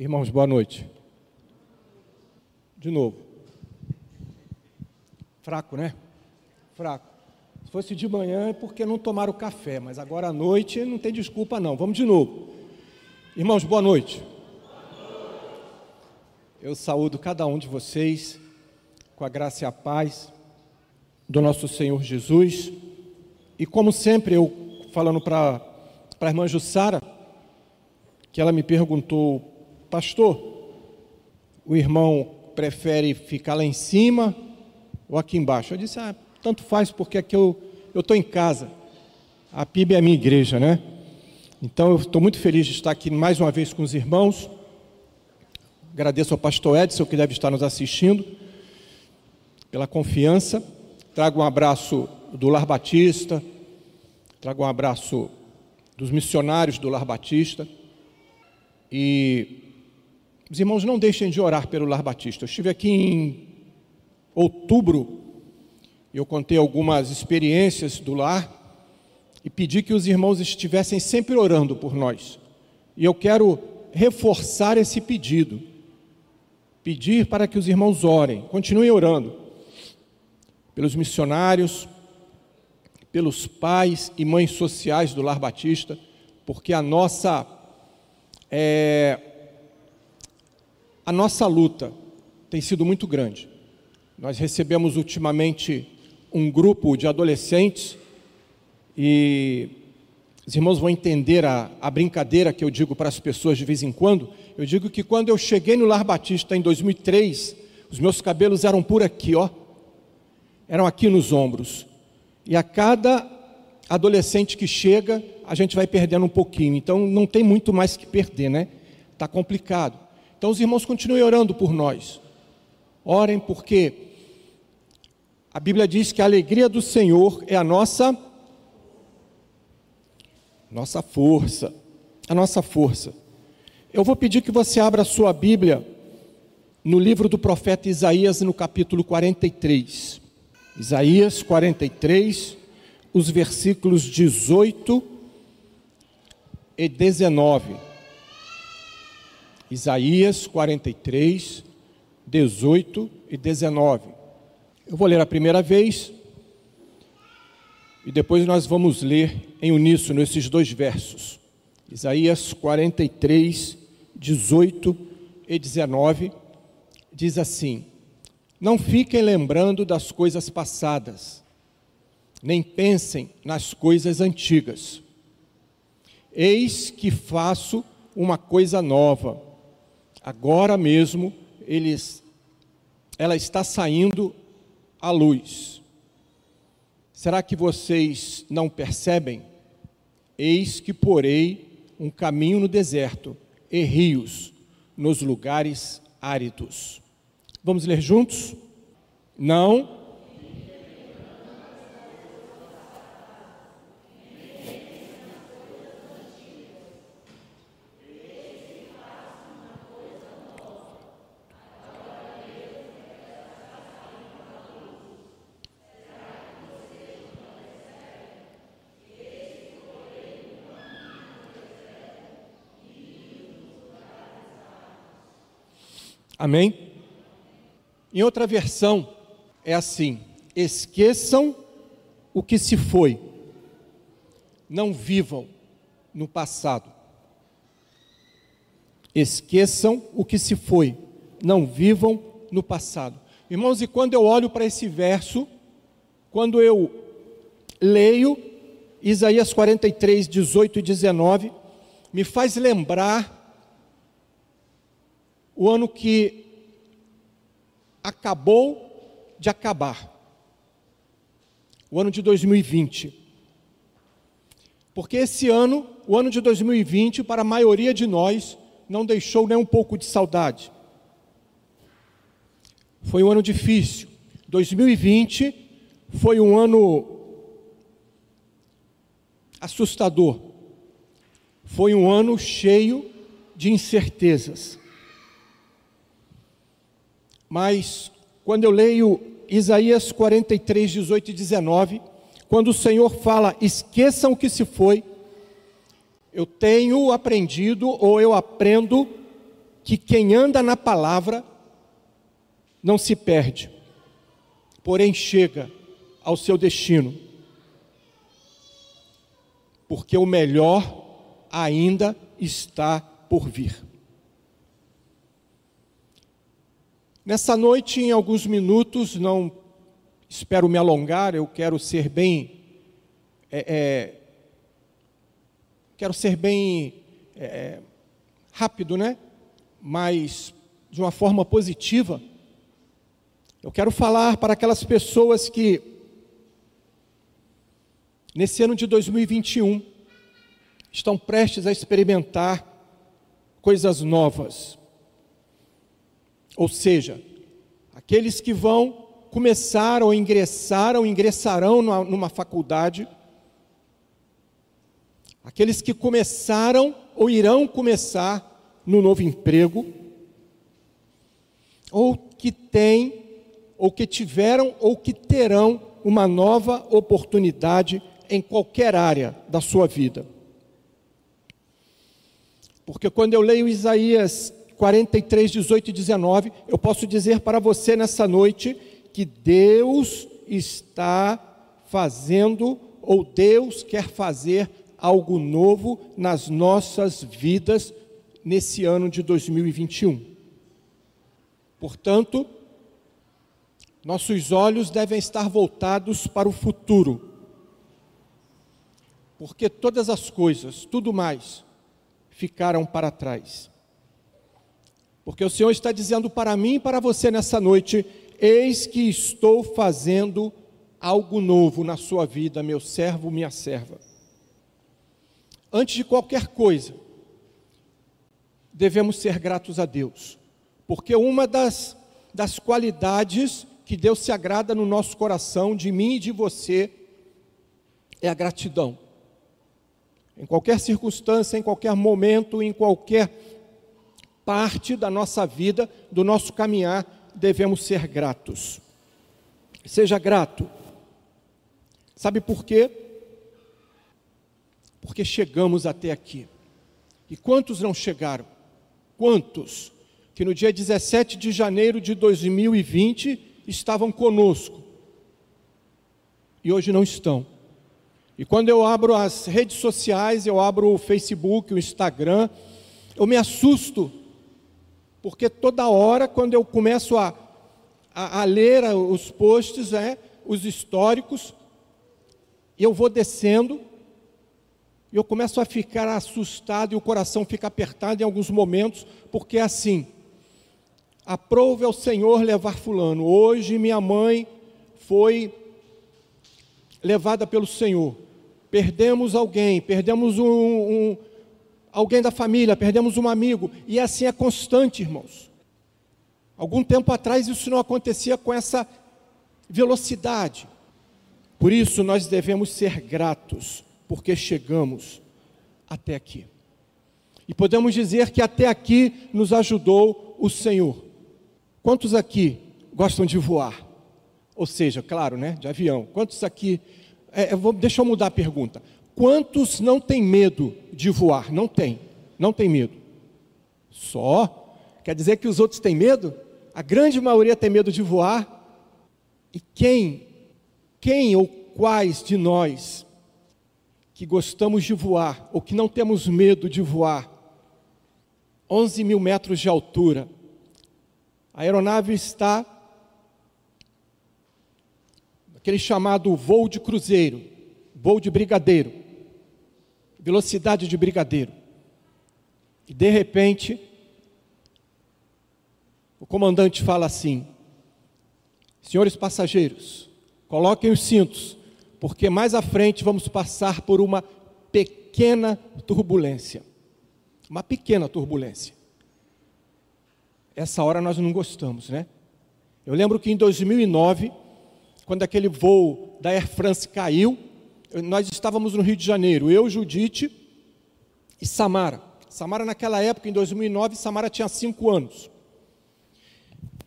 Irmãos, boa noite. De novo. Fraco, né? Fraco. Se fosse de manhã é porque não tomaram café, mas agora à noite não tem desculpa não. Vamos de novo. Irmãos, boa noite. Eu saúdo cada um de vocês com a graça e a paz do nosso Senhor Jesus. E como sempre, eu falando para a irmã Jussara, que ela me perguntou pastor, o irmão prefere ficar lá em cima ou aqui embaixo? Eu disse, ah, tanto faz, porque aqui eu estou em casa. A PIB é a minha igreja, né? Então eu estou muito feliz de estar aqui mais uma vez com os irmãos. Agradeço ao pastor Edson, que deve estar nos assistindo, pela confiança. Trago um abraço do Lar Batista, trago um abraço dos missionários do Lar Batista. E os irmãos não deixem de orar pelo Lar Batista. Eu estive aqui em outubro, eu contei algumas experiências do lar e pedi que os irmãos estivessem sempre orando por nós. E eu quero reforçar esse pedido. Pedir para que os irmãos orem, continuem orando pelos missionários, pelos pais e mães sociais do Lar Batista, porque a nossa é, a nossa luta tem sido muito grande. Nós recebemos ultimamente um grupo de adolescentes e os irmãos vão entender a, a brincadeira que eu digo para as pessoas de vez em quando. Eu digo que quando eu cheguei no Lar Batista em 2003, os meus cabelos eram por aqui, ó. Eram aqui nos ombros. E a cada adolescente que chega, a gente vai perdendo um pouquinho. Então não tem muito mais que perder, né? Está complicado. Então, os irmãos continuem orando por nós. Orem, porque a Bíblia diz que a alegria do Senhor é a nossa nossa força, a nossa força. Eu vou pedir que você abra a sua Bíblia no livro do profeta Isaías, no capítulo 43. Isaías 43, os versículos 18 e 19. Isaías 43, 18 e 19. Eu vou ler a primeira vez e depois nós vamos ler em uníssono esses dois versos. Isaías 43, 18 e 19 diz assim: Não fiquem lembrando das coisas passadas, nem pensem nas coisas antigas. Eis que faço uma coisa nova agora mesmo eles, ela está saindo à luz. Será que vocês não percebem? Eis que porei um caminho no deserto e rios nos lugares áridos. Vamos ler juntos? Não Amém? Em outra versão, é assim: esqueçam o que se foi, não vivam no passado. Esqueçam o que se foi, não vivam no passado. Irmãos, e quando eu olho para esse verso, quando eu leio Isaías 43, 18 e 19, me faz lembrar o ano que acabou de acabar, o ano de 2020. Porque esse ano, o ano de 2020, para a maioria de nós, não deixou nem um pouco de saudade. Foi um ano difícil. 2020 foi um ano assustador. Foi um ano cheio de incertezas. Mas quando eu leio Isaías 43, 18 e 19, quando o Senhor fala, esqueçam o que se foi, eu tenho aprendido ou eu aprendo que quem anda na palavra não se perde, porém chega ao seu destino. Porque o melhor ainda está por vir. Nessa noite, em alguns minutos, não espero me alongar, eu quero ser bem. É, é, quero ser bem é, rápido, né? Mas de uma forma positiva. Eu quero falar para aquelas pessoas que, nesse ano de 2021, estão prestes a experimentar coisas novas. Ou seja, aqueles que vão começar ou ingressaram, ingressarão numa, numa faculdade, aqueles que começaram ou irão começar no novo emprego, ou que têm, ou que tiveram, ou que terão uma nova oportunidade em qualquer área da sua vida. Porque quando eu leio Isaías 43, 18 e 19, eu posso dizer para você nessa noite que Deus está fazendo, ou Deus quer fazer algo novo nas nossas vidas nesse ano de 2021. Portanto, nossos olhos devem estar voltados para o futuro, porque todas as coisas, tudo mais, ficaram para trás. Porque o Senhor está dizendo para mim e para você nessa noite: eis que estou fazendo algo novo na sua vida, meu servo, minha serva. Antes de qualquer coisa, devemos ser gratos a Deus, porque uma das, das qualidades que Deus se agrada no nosso coração, de mim e de você, é a gratidão. Em qualquer circunstância, em qualquer momento, em qualquer parte da nossa vida, do nosso caminhar, devemos ser gratos. Seja grato. Sabe por quê? Porque chegamos até aqui. E quantos não chegaram? Quantos que no dia 17 de janeiro de 2020 estavam conosco e hoje não estão? E quando eu abro as redes sociais, eu abro o Facebook, o Instagram, eu me assusto, porque toda hora, quando eu começo a, a, a ler os posts, é, os históricos, eu vou descendo, e eu começo a ficar assustado e o coração fica apertado em alguns momentos, porque é assim: aprove ao Senhor levar Fulano. Hoje minha mãe foi levada pelo Senhor perdemos alguém, perdemos um, um, alguém da família, perdemos um amigo, e assim é constante, irmãos. Algum tempo atrás isso não acontecia com essa velocidade. Por isso nós devemos ser gratos, porque chegamos até aqui. E podemos dizer que até aqui nos ajudou o Senhor. Quantos aqui gostam de voar? Ou seja, claro, né, de avião. Quantos aqui é, eu vou, deixa eu mudar a pergunta. Quantos não têm medo de voar? Não tem, não tem medo. Só? Quer dizer que os outros têm medo? A grande maioria tem medo de voar. E quem, quem ou quais de nós que gostamos de voar ou que não temos medo de voar, 11 mil metros de altura, a aeronave está aquele chamado voo de cruzeiro, voo de brigadeiro, velocidade de brigadeiro. E de repente, o comandante fala assim: Senhores passageiros, coloquem os cintos, porque mais à frente vamos passar por uma pequena turbulência. Uma pequena turbulência. Essa hora nós não gostamos, né? Eu lembro que em 2009 quando aquele voo da Air France caiu, nós estávamos no Rio de Janeiro, eu, Judite e Samara. Samara, naquela época, em 2009, Samara tinha cinco anos.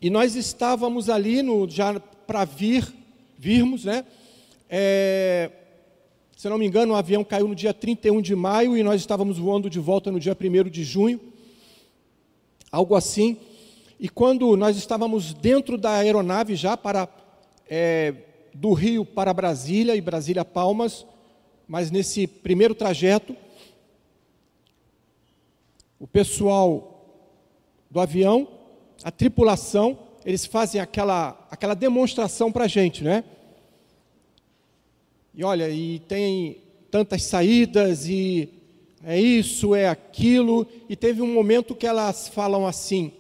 E nós estávamos ali no, já para vir, virmos, né? É, se não me engano, o avião caiu no dia 31 de maio e nós estávamos voando de volta no dia 1 de junho. algo assim. E quando nós estávamos dentro da aeronave já para é, do Rio para Brasília e Brasília Palmas, mas nesse primeiro trajeto, o pessoal do avião, a tripulação, eles fazem aquela, aquela demonstração para a gente, né? E olha, e tem tantas saídas, e é isso, é aquilo, e teve um momento que elas falam assim,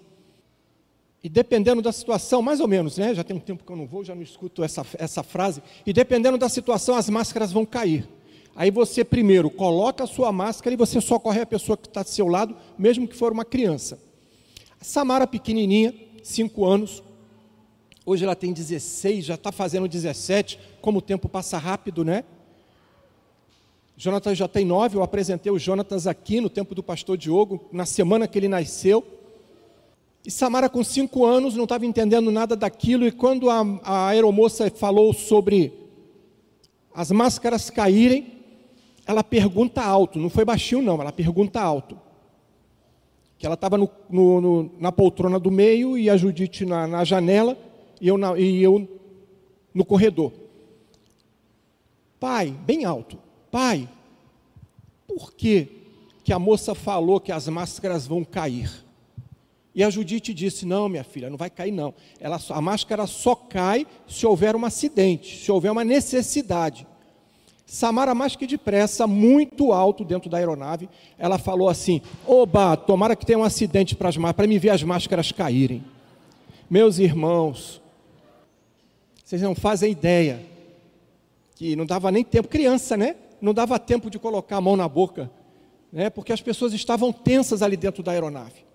e dependendo da situação, mais ou menos, né? Já tem um tempo que eu não vou, já não escuto essa, essa frase. E dependendo da situação, as máscaras vão cair. Aí você primeiro coloca a sua máscara e você socorre a pessoa que está do seu lado, mesmo que for uma criança. A Samara pequenininha, 5 anos, hoje ela tem 16, já está fazendo 17, como o tempo passa rápido, né? Jonatas já tem 9, eu apresentei o Jonatas aqui no tempo do pastor Diogo, na semana que ele nasceu. E Samara, com cinco anos, não estava entendendo nada daquilo, e quando a, a aeromoça falou sobre as máscaras caírem, ela pergunta alto, não foi baixinho, não, ela pergunta alto. Que ela estava na poltrona do meio e a Judite na, na janela e eu, na, e eu no corredor. Pai, bem alto, pai, por que, que a moça falou que as máscaras vão cair? E a Judite disse: Não, minha filha, não vai cair, não. Ela, a máscara só cai se houver um acidente, se houver uma necessidade. Samara, mais que depressa, muito alto dentro da aeronave, ela falou assim: Oba, tomara que tenha um acidente para me ver as máscaras caírem. Meus irmãos, vocês não fazem ideia que não dava nem tempo, criança, né? Não dava tempo de colocar a mão na boca, né? Porque as pessoas estavam tensas ali dentro da aeronave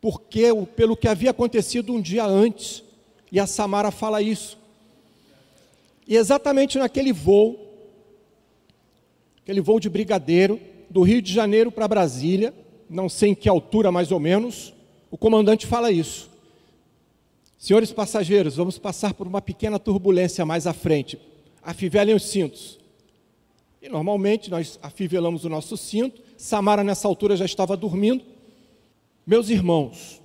porque pelo que havia acontecido um dia antes. E a Samara fala isso. E exatamente naquele voo, aquele voo de brigadeiro, do Rio de Janeiro para Brasília, não sei em que altura mais ou menos, o comandante fala isso. Senhores passageiros, vamos passar por uma pequena turbulência mais à frente. Afivelem os cintos. E normalmente nós afivelamos o nosso cinto. Samara, nessa altura, já estava dormindo. Meus irmãos,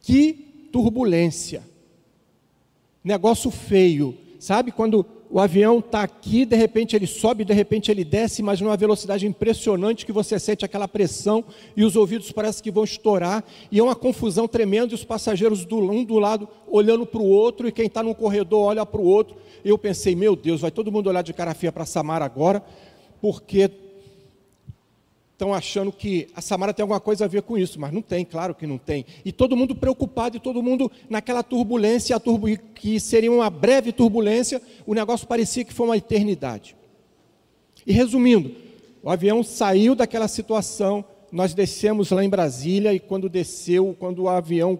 que turbulência, negócio feio, sabe? Quando o avião está aqui, de repente ele sobe, de repente ele desce, mas numa velocidade impressionante que você sente aquela pressão e os ouvidos parecem que vão estourar, e é uma confusão tremenda, e os passageiros do um do lado olhando para o outro, e quem está no corredor olha para o outro. Eu pensei, meu Deus, vai todo mundo olhar de cara feia para Samara agora, porque estão achando que a Samara tem alguma coisa a ver com isso, mas não tem, claro que não tem. E todo mundo preocupado, e todo mundo naquela turbulência, a turbu que seria uma breve turbulência, o negócio parecia que foi uma eternidade. E resumindo, o avião saiu daquela situação, nós descemos lá em Brasília, e quando desceu, quando o avião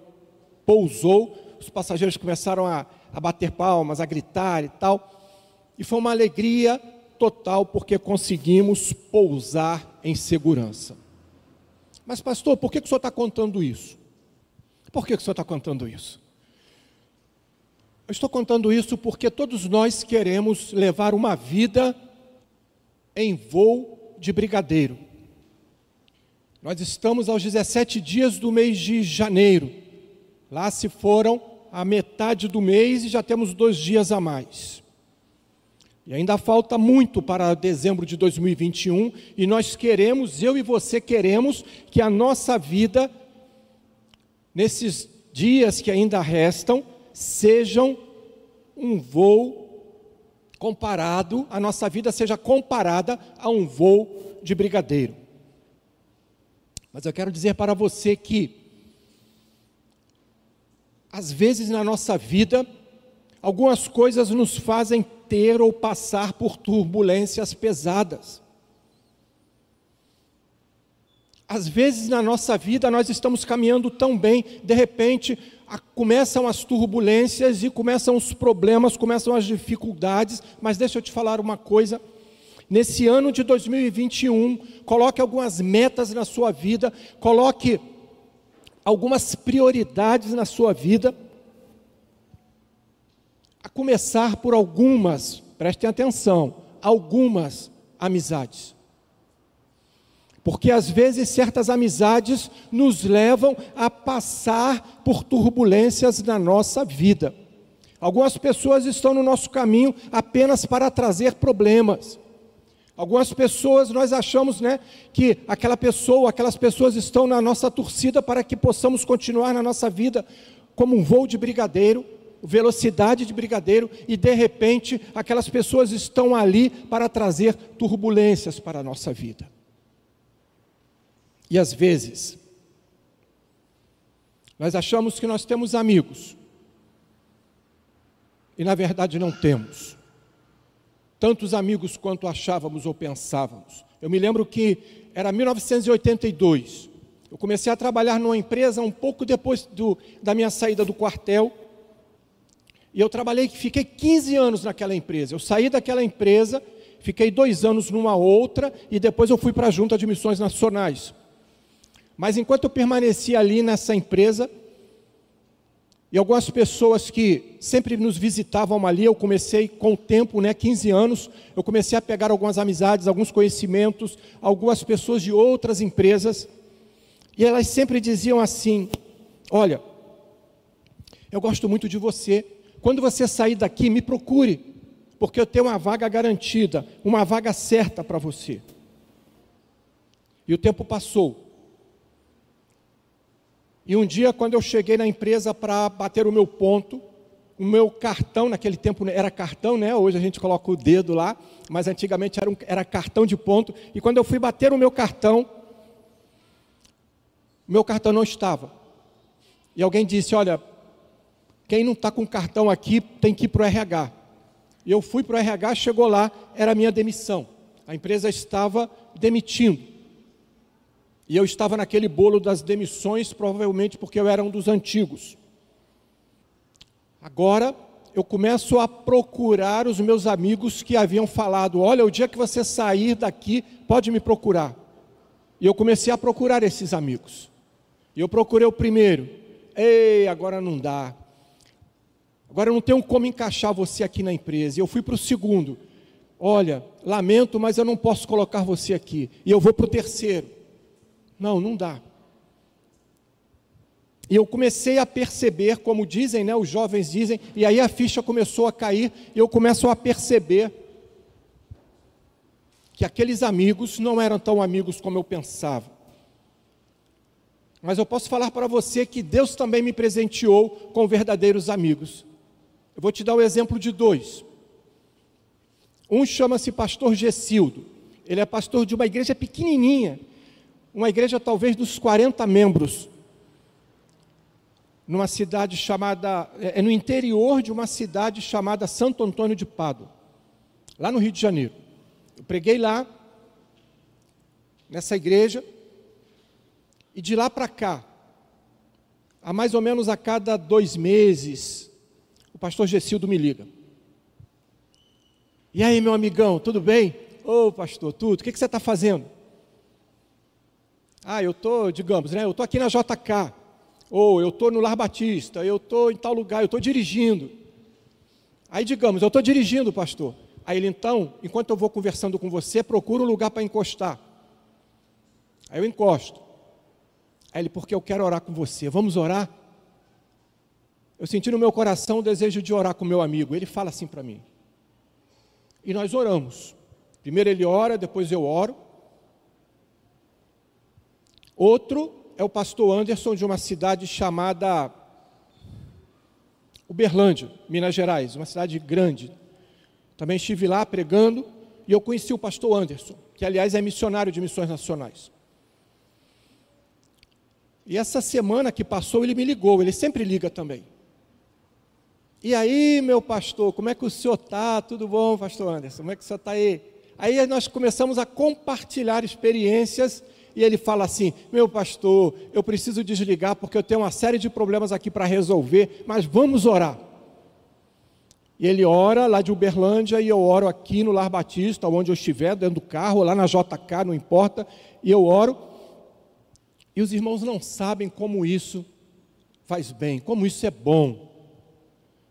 pousou, os passageiros começaram a, a bater palmas, a gritar e tal, e foi uma alegria total porque conseguimos pousar em segurança. Mas, pastor, por que, que o senhor está contando isso? Por que, que o senhor está contando isso? Eu estou contando isso porque todos nós queremos levar uma vida em voo de brigadeiro. Nós estamos aos 17 dias do mês de janeiro. Lá se foram a metade do mês e já temos dois dias a mais. E ainda falta muito para dezembro de 2021 e nós queremos, eu e você queremos, que a nossa vida, nesses dias que ainda restam, sejam um voo comparado, a nossa vida seja comparada a um voo de brigadeiro. Mas eu quero dizer para você que, às vezes na nossa vida, algumas coisas nos fazem ter ou passar por turbulências pesadas. Às vezes na nossa vida nós estamos caminhando tão bem, de repente começam as turbulências e começam os problemas, começam as dificuldades, mas deixa eu te falar uma coisa. Nesse ano de 2021, coloque algumas metas na sua vida, coloque algumas prioridades na sua vida a começar por algumas, prestem atenção, algumas amizades. Porque às vezes certas amizades nos levam a passar por turbulências na nossa vida. Algumas pessoas estão no nosso caminho apenas para trazer problemas. Algumas pessoas nós achamos, né, que aquela pessoa, aquelas pessoas estão na nossa torcida para que possamos continuar na nossa vida como um voo de brigadeiro, velocidade de brigadeiro, e de repente aquelas pessoas estão ali para trazer turbulências para a nossa vida. E às vezes, nós achamos que nós temos amigos, e na verdade não temos. Tantos amigos quanto achávamos ou pensávamos. Eu me lembro que era 1982. Eu comecei a trabalhar numa empresa um pouco depois do, da minha saída do quartel. E eu trabalhei, fiquei 15 anos naquela empresa. Eu saí daquela empresa, fiquei dois anos numa outra e depois eu fui para a Junta de Missões Nacionais. Mas enquanto eu permaneci ali nessa empresa, e algumas pessoas que sempre nos visitavam ali, eu comecei com o tempo, né, 15 anos, eu comecei a pegar algumas amizades, alguns conhecimentos, algumas pessoas de outras empresas, e elas sempre diziam assim: Olha, eu gosto muito de você, quando você sair daqui, me procure, porque eu tenho uma vaga garantida, uma vaga certa para você. E o tempo passou. E um dia, quando eu cheguei na empresa para bater o meu ponto, o meu cartão, naquele tempo era cartão, né? Hoje a gente coloca o dedo lá, mas antigamente era, um, era cartão de ponto. E quando eu fui bater o meu cartão, meu cartão não estava. E alguém disse: Olha, quem não está com cartão aqui tem que ir para o RH. Eu fui para o RH, chegou lá, era a minha demissão. A empresa estava demitindo. E eu estava naquele bolo das demissões, provavelmente porque eu era um dos antigos. Agora eu começo a procurar os meus amigos que haviam falado: olha, o dia que você sair daqui, pode me procurar. E eu comecei a procurar esses amigos. E eu procurei o primeiro. Ei, agora não dá. Agora eu não tenho como encaixar você aqui na empresa. E eu fui para o segundo. Olha, lamento, mas eu não posso colocar você aqui. E eu vou para o terceiro. Não, não dá. E eu comecei a perceber, como dizem, né, os jovens dizem, e aí a ficha começou a cair, e eu começo a perceber que aqueles amigos não eram tão amigos como eu pensava. Mas eu posso falar para você que Deus também me presenteou com verdadeiros amigos. Eu vou te dar o um exemplo de dois. Um chama-se Pastor Gessildo. Ele é pastor de uma igreja pequenininha, uma igreja talvez dos 40 membros, numa cidade chamada, é, é no interior de uma cidade chamada Santo Antônio de Pado, lá no Rio de Janeiro. Eu preguei lá, nessa igreja, e de lá para cá, há mais ou menos a cada dois meses, pastor Gessildo me liga. E aí, meu amigão, tudo bem? Ô, oh, pastor, tudo. O que, que você está fazendo? Ah, eu estou, digamos, né, eu estou aqui na JK, ou eu estou no Lar Batista, eu estou em tal lugar, eu estou dirigindo. Aí, digamos, eu estou dirigindo, pastor. Aí ele, então, enquanto eu vou conversando com você, procura um lugar para encostar. Aí eu encosto. Aí ele, porque eu quero orar com você, vamos orar? Eu senti no meu coração o desejo de orar com meu amigo. Ele fala assim para mim. E nós oramos. Primeiro ele ora, depois eu oro. Outro é o pastor Anderson, de uma cidade chamada Uberlândia, Minas Gerais, uma cidade grande. Também estive lá pregando e eu conheci o pastor Anderson, que aliás é missionário de missões nacionais. E essa semana que passou, ele me ligou, ele sempre liga também. E aí, meu pastor, como é que o senhor está? Tudo bom, pastor Anderson? Como é que o senhor está aí? Aí nós começamos a compartilhar experiências e ele fala assim: Meu pastor, eu preciso desligar porque eu tenho uma série de problemas aqui para resolver, mas vamos orar. E ele ora lá de Uberlândia e eu oro aqui no Lar Batista, onde eu estiver, dentro do carro, lá na JK, não importa, e eu oro. E os irmãos não sabem como isso faz bem, como isso é bom.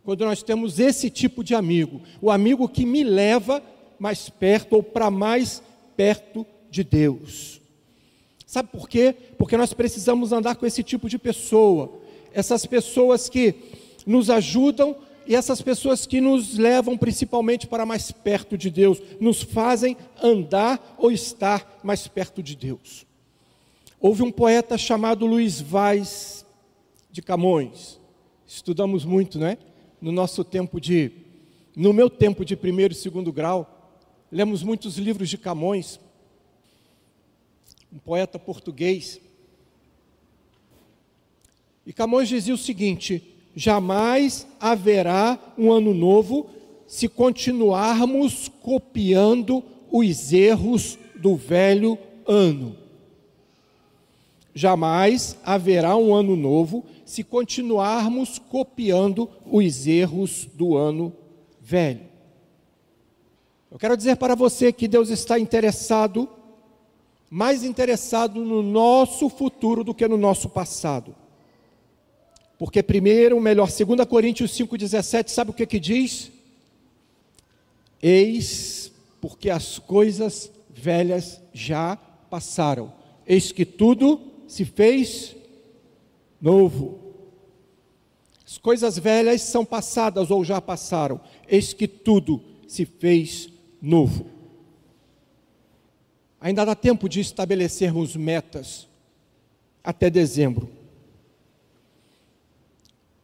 Quando nós temos esse tipo de amigo, o amigo que me leva mais perto ou para mais perto de Deus. Sabe por quê? Porque nós precisamos andar com esse tipo de pessoa, essas pessoas que nos ajudam e essas pessoas que nos levam principalmente para mais perto de Deus, nos fazem andar ou estar mais perto de Deus. Houve um poeta chamado Luiz Vaz de Camões. Estudamos muito, né? No nosso tempo de no meu tempo de primeiro e segundo grau, lemos muitos livros de Camões, um poeta português. E Camões dizia o seguinte: jamais haverá um ano novo se continuarmos copiando os erros do velho ano. Jamais haverá um ano novo se continuarmos copiando os erros do ano velho. Eu quero dizer para você que Deus está interessado, mais interessado no nosso futuro do que no nosso passado. Porque primeiro, melhor, 2 Coríntios 5,17, sabe o que que diz? Eis porque as coisas velhas já passaram. Eis que tudo se fez novo. As coisas velhas são passadas ou já passaram. Eis que tudo se fez novo. Ainda dá tempo de estabelecermos metas até dezembro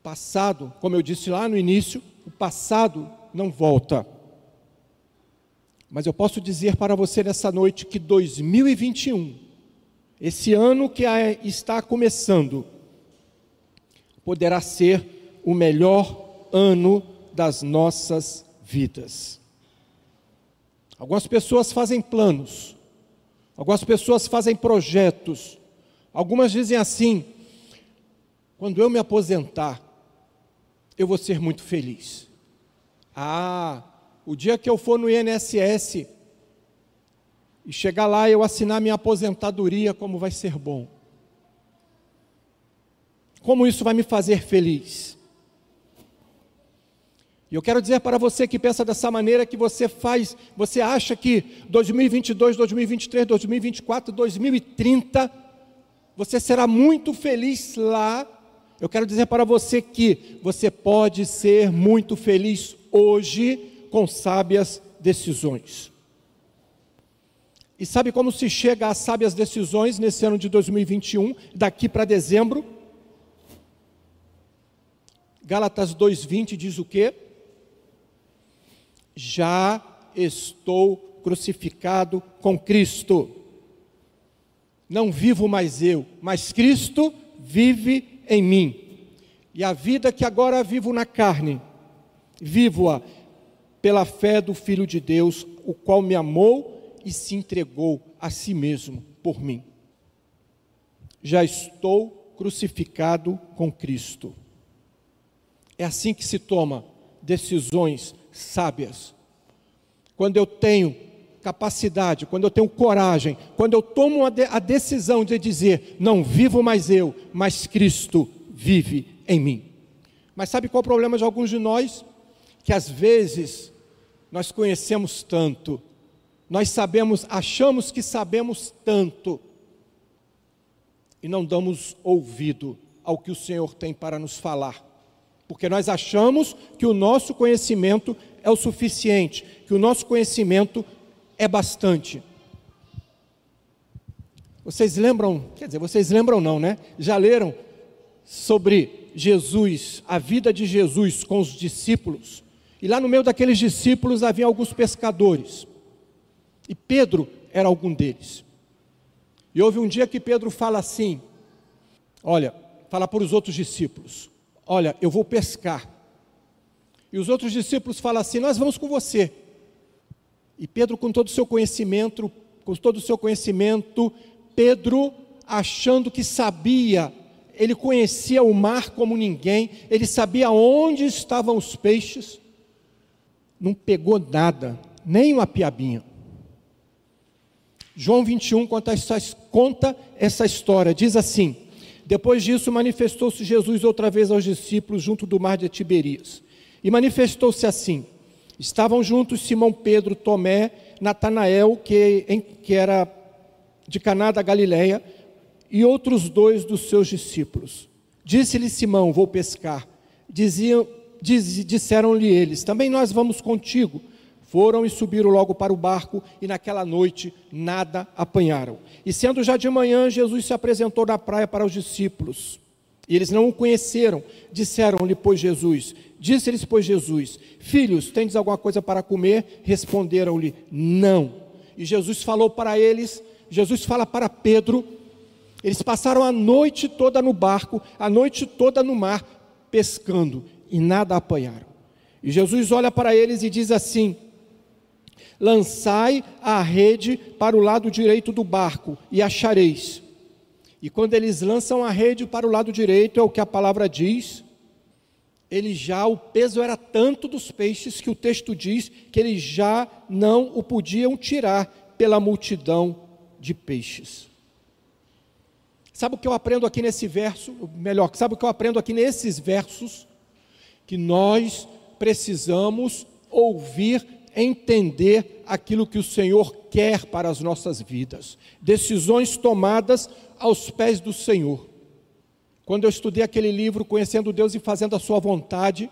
passado, como eu disse lá no início, o passado não volta. Mas eu posso dizer para você nessa noite que 2021, esse ano que está começando, poderá ser o melhor ano das nossas vidas. Algumas pessoas fazem planos, algumas pessoas fazem projetos, algumas dizem assim: quando eu me aposentar, eu vou ser muito feliz. Ah, o dia que eu for no INSS e chegar lá e eu assinar minha aposentadoria, como vai ser bom. Como isso vai me fazer feliz. E eu quero dizer para você que pensa dessa maneira que você faz, você acha que 2022, 2023, 2024, 2030, você será muito feliz lá eu quero dizer para você que você pode ser muito feliz hoje com sábias decisões. E sabe como se chega às sábias decisões nesse ano de 2021, daqui para dezembro? Gálatas 2:20 diz o quê? Já estou crucificado com Cristo. Não vivo mais eu, mas Cristo vive em mim. E a vida que agora vivo na carne, vivo-a pela fé do Filho de Deus, o qual me amou e se entregou a si mesmo por mim. Já estou crucificado com Cristo. É assim que se toma decisões sábias. Quando eu tenho capacidade, quando eu tenho coragem, quando eu tomo a decisão de dizer: não vivo mais eu, mas Cristo vive em mim. Mas sabe qual é o problema de alguns de nós? Que às vezes nós conhecemos tanto, nós sabemos, achamos que sabemos tanto, e não damos ouvido ao que o Senhor tem para nos falar. Porque nós achamos que o nosso conhecimento é o suficiente, que o nosso conhecimento é bastante. Vocês lembram, quer dizer, vocês lembram não, né? Já leram sobre Jesus, a vida de Jesus com os discípulos. E lá no meio daqueles discípulos havia alguns pescadores. E Pedro era algum deles. E houve um dia que Pedro fala assim: Olha, fala para os outros discípulos: Olha, eu vou pescar. E os outros discípulos falam assim: Nós vamos com você. E Pedro, com todo o seu conhecimento, com todo o seu conhecimento, Pedro, achando que sabia, ele conhecia o mar como ninguém, ele sabia onde estavam os peixes, não pegou nada, nem uma piabinha. João 21 conta essa, conta essa história, diz assim: Depois disso, manifestou-se Jesus outra vez aos discípulos junto do mar de Tiberias, e manifestou-se assim: Estavam juntos Simão Pedro, Tomé, Natanael, que, em, que era de Caná da Galileia, e outros dois dos seus discípulos. Disse-lhe Simão: Vou pescar. Diz, disseram-lhe eles: Também nós vamos contigo. Foram e subiram logo para o barco, e naquela noite nada apanharam. E sendo já de manhã, Jesus se apresentou na praia para os discípulos. E eles não o conheceram. Disseram-lhe, pois, Jesus: Disse-lhes, pois, Jesus: Filhos, tendes alguma coisa para comer? Responderam-lhe: Não. E Jesus falou para eles: Jesus fala para Pedro. Eles passaram a noite toda no barco, a noite toda no mar, pescando, e nada apanharam. E Jesus olha para eles e diz assim: Lançai a rede para o lado direito do barco e achareis. E quando eles lançam a rede para o lado direito, é o que a palavra diz, ele já, o peso era tanto dos peixes que o texto diz que eles já não o podiam tirar pela multidão de peixes. Sabe o que eu aprendo aqui nesse verso? Melhor, sabe o que eu aprendo aqui nesses versos? Que nós precisamos ouvir entender aquilo que o Senhor quer para as nossas vidas, decisões tomadas aos pés do Senhor. Quando eu estudei aquele livro, Conhecendo Deus e Fazendo a Sua Vontade,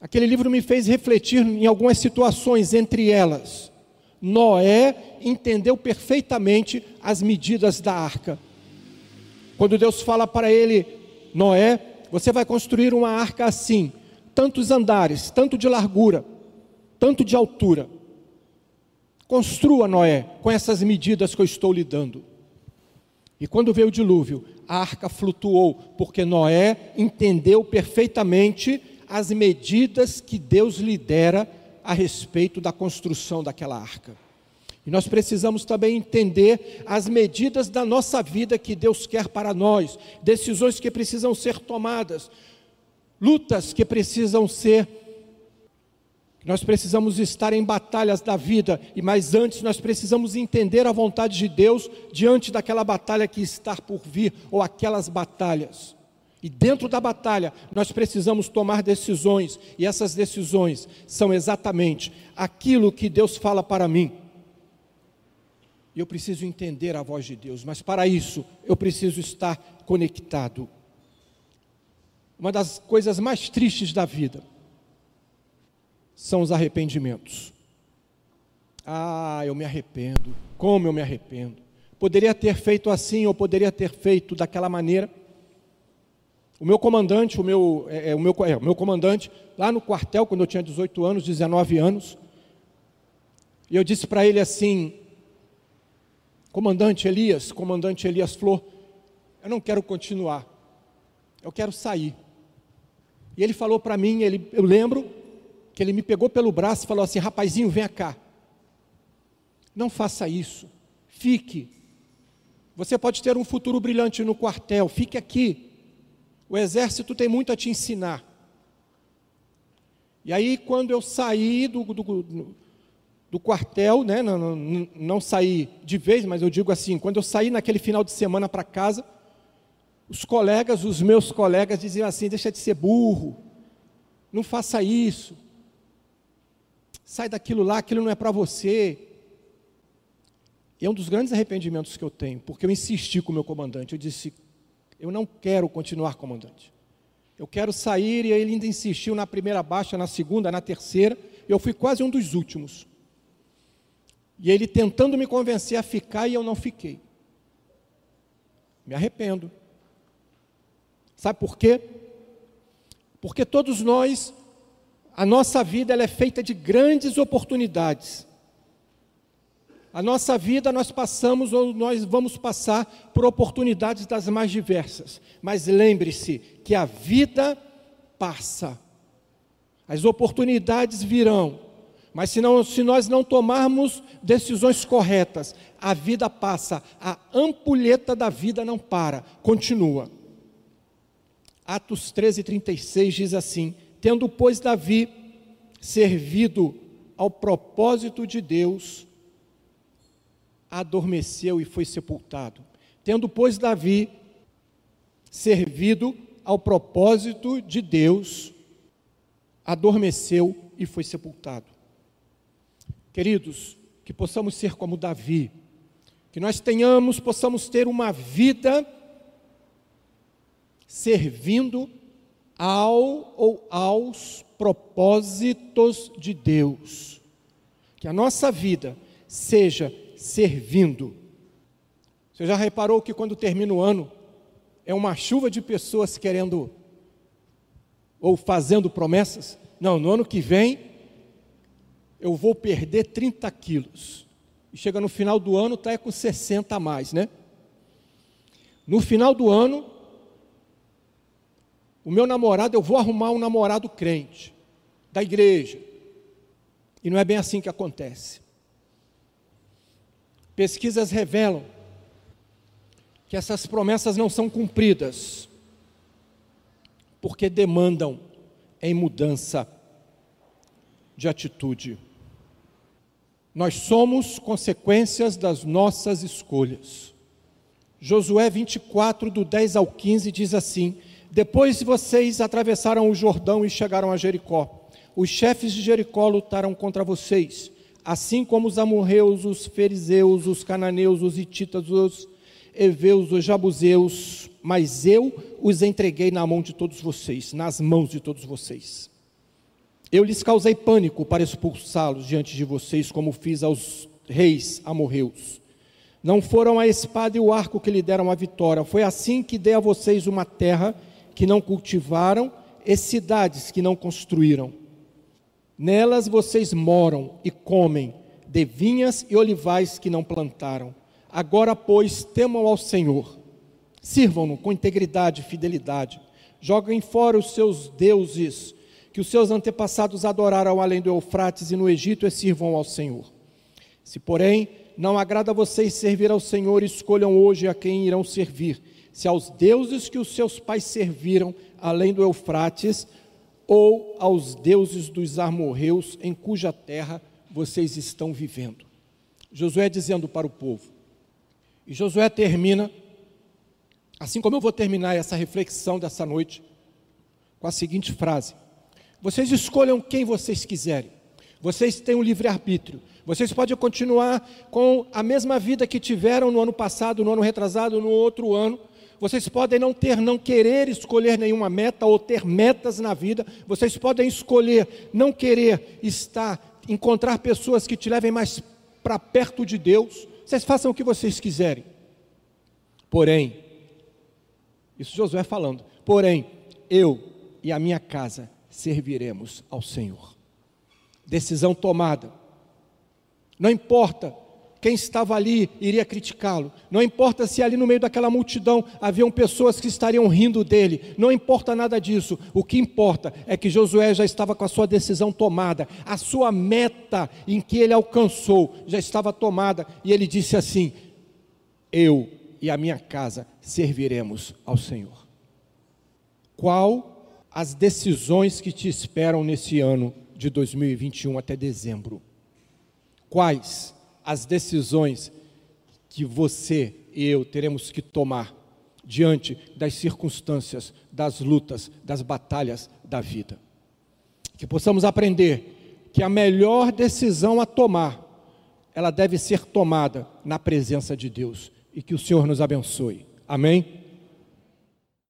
aquele livro me fez refletir em algumas situações, entre elas, Noé entendeu perfeitamente as medidas da arca. Quando Deus fala para ele, Noé, você vai construir uma arca assim, tantos andares, tanto de largura, tanto de altura. Construa, Noé, com essas medidas que eu estou lhe dando. E quando veio o dilúvio, a arca flutuou, porque Noé entendeu perfeitamente as medidas que Deus lhe dera a respeito da construção daquela arca. E nós precisamos também entender as medidas da nossa vida que Deus quer para nós, decisões que precisam ser tomadas, lutas que precisam ser nós precisamos estar em batalhas da vida, e mais antes nós precisamos entender a vontade de Deus diante daquela batalha que está por vir, ou aquelas batalhas. E dentro da batalha, nós precisamos tomar decisões, e essas decisões são exatamente aquilo que Deus fala para mim. E eu preciso entender a voz de Deus, mas para isso eu preciso estar conectado. Uma das coisas mais tristes da vida são os arrependimentos. Ah, eu me arrependo. Como eu me arrependo? Poderia ter feito assim ou poderia ter feito daquela maneira. O meu comandante, o meu, é, é o meu, é, o meu comandante, lá no quartel, quando eu tinha 18 anos, 19 anos, e eu disse para ele assim: Comandante Elias, comandante Elias Flor, eu não quero continuar, eu quero sair. E ele falou para mim, ele, eu lembro, que ele me pegou pelo braço e falou assim: rapazinho, vem cá. Não faça isso. Fique. Você pode ter um futuro brilhante no quartel. Fique aqui. O exército tem muito a te ensinar. E aí, quando eu saí do, do, do quartel, né, não, não, não saí de vez, mas eu digo assim: quando eu saí naquele final de semana para casa, os colegas, os meus colegas, diziam assim: deixa de ser burro, não faça isso sai daquilo lá, aquilo não é para você. E é um dos grandes arrependimentos que eu tenho, porque eu insisti com o meu comandante. Eu disse: eu não quero continuar comandante. Eu quero sair, e ele ainda insistiu na primeira baixa, na segunda, na terceira. Eu fui quase um dos últimos. E ele tentando me convencer a ficar, e eu não fiquei. Me arrependo. Sabe por quê? Porque todos nós a nossa vida ela é feita de grandes oportunidades. A nossa vida nós passamos ou nós vamos passar por oportunidades das mais diversas. Mas lembre-se que a vida passa. As oportunidades virão. Mas se, não, se nós não tomarmos decisões corretas, a vida passa, a ampulheta da vida não para, continua. Atos 13, 36 diz assim: Tendo, pois, Davi servido ao propósito de Deus, adormeceu e foi sepultado. Tendo, pois, Davi servido ao propósito de Deus, adormeceu e foi sepultado. Queridos, que possamos ser como Davi, que nós tenhamos, possamos ter uma vida servindo ao ou aos propósitos de Deus. Que a nossa vida seja servindo. Você já reparou que quando termina o ano, é uma chuva de pessoas querendo ou fazendo promessas? Não, no ano que vem eu vou perder 30 quilos. E chega no final do ano, está com 60 a mais, né? No final do ano, o meu namorado, eu vou arrumar um namorado crente, da igreja. E não é bem assim que acontece. Pesquisas revelam que essas promessas não são cumpridas, porque demandam em mudança de atitude. Nós somos consequências das nossas escolhas. Josué 24, do 10 ao 15, diz assim: Depois vocês atravessaram o Jordão e chegaram a Jericó. Os chefes de Jericó lutaram contra vocês, assim como os amorreus, os fariseus, os cananeus, os hititas, os heveus, os jabuseus, mas eu os entreguei na mão de todos vocês, nas mãos de todos vocês. Eu lhes causei pânico para expulsá-los diante de vocês, como fiz aos reis amorreus. Não foram a espada e o arco que lhe deram a vitória, foi assim que dei a vocês uma terra que não cultivaram e cidades que não construíram. Nelas vocês moram e comem de vinhas e olivais que não plantaram. Agora, pois, temam ao Senhor, sirvam-no com integridade e fidelidade, joguem fora os seus deuses que os seus antepassados adoraram além do Eufrates e no Egito e sirvam ao Senhor. Se, porém, não agrada a vocês servir ao Senhor, escolham hoje a quem irão servir, se aos deuses que os seus pais serviram além do Eufrates, ou aos deuses dos amorreus em cuja terra vocês estão vivendo. Josué dizendo para o povo. E Josué termina, assim como eu vou terminar essa reflexão dessa noite, com a seguinte frase: vocês escolham quem vocês quiserem. Vocês têm um livre-arbítrio. Vocês podem continuar com a mesma vida que tiveram no ano passado, no ano retrasado, no outro ano. Vocês podem não ter, não querer escolher nenhuma meta ou ter metas na vida. Vocês podem escolher não querer estar, encontrar pessoas que te levem mais para perto de Deus. Vocês façam o que vocês quiserem. Porém, isso Josué falando. Porém, eu e a minha casa serviremos ao Senhor. Decisão tomada. Não importa quem estava ali iria criticá-lo. Não importa se ali no meio daquela multidão haviam pessoas que estariam rindo dele. Não importa nada disso. O que importa é que Josué já estava com a sua decisão tomada. A sua meta em que ele alcançou já estava tomada. E ele disse assim: Eu e a minha casa serviremos ao Senhor. Qual as decisões que te esperam nesse ano de 2021 até dezembro. Quais as decisões que você e eu teremos que tomar diante das circunstâncias, das lutas, das batalhas da vida? Que possamos aprender que a melhor decisão a tomar, ela deve ser tomada na presença de Deus e que o Senhor nos abençoe. Amém?